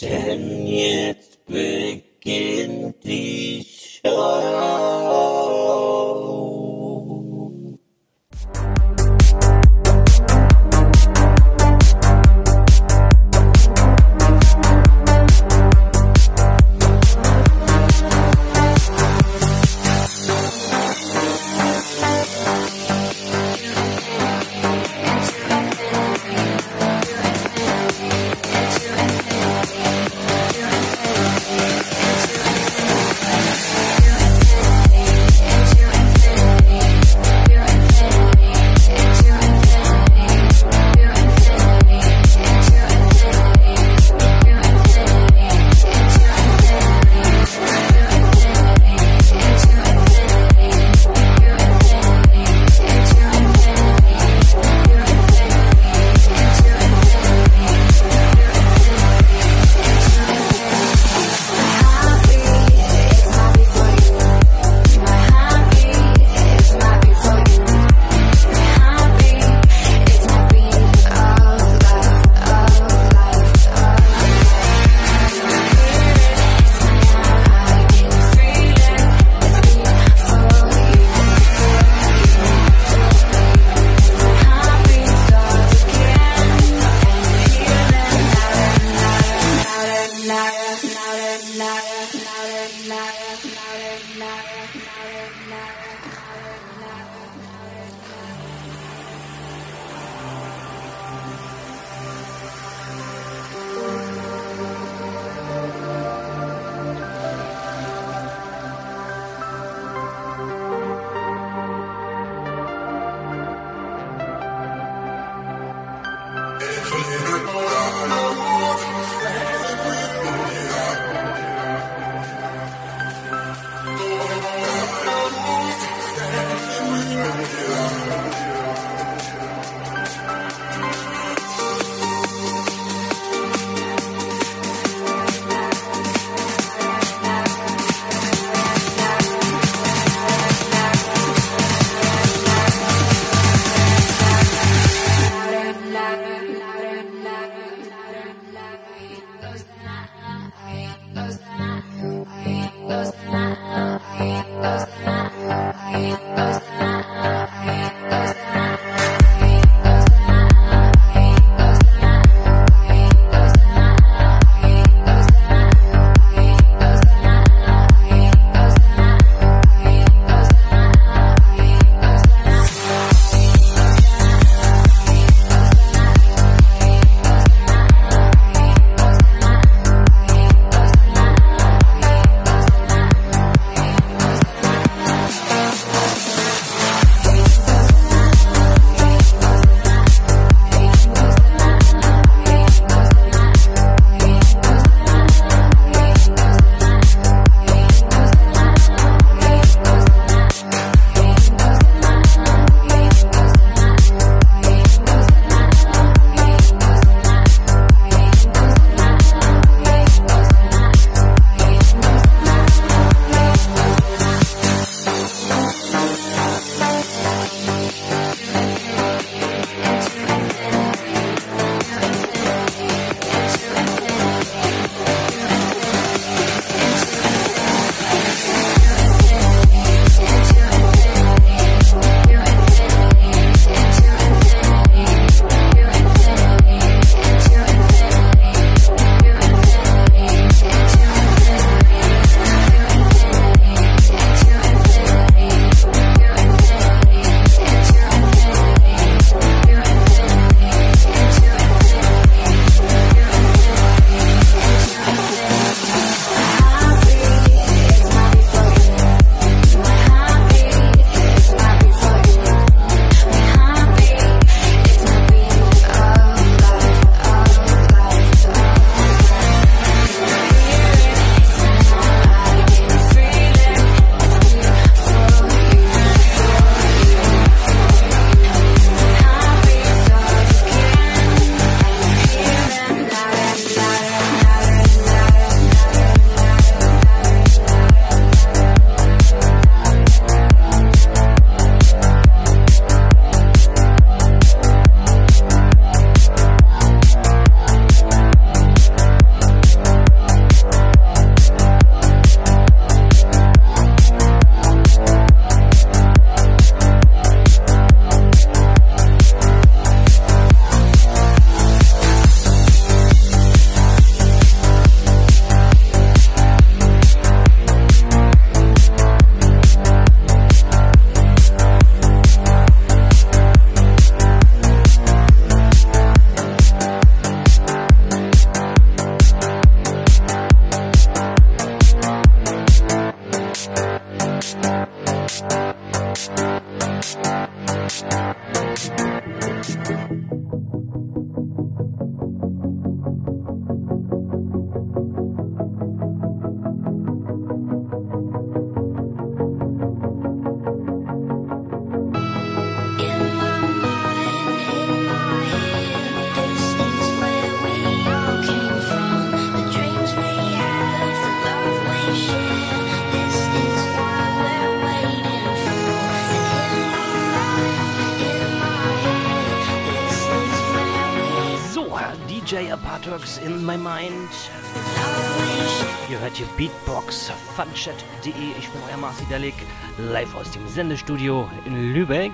Denn jetzt beginnt die Show. Apartworks in my mind. Ihr hört hier Beatbox, funchat.de. Ich bin euer Marci Dalik, live aus dem Sendestudio in Lübeck.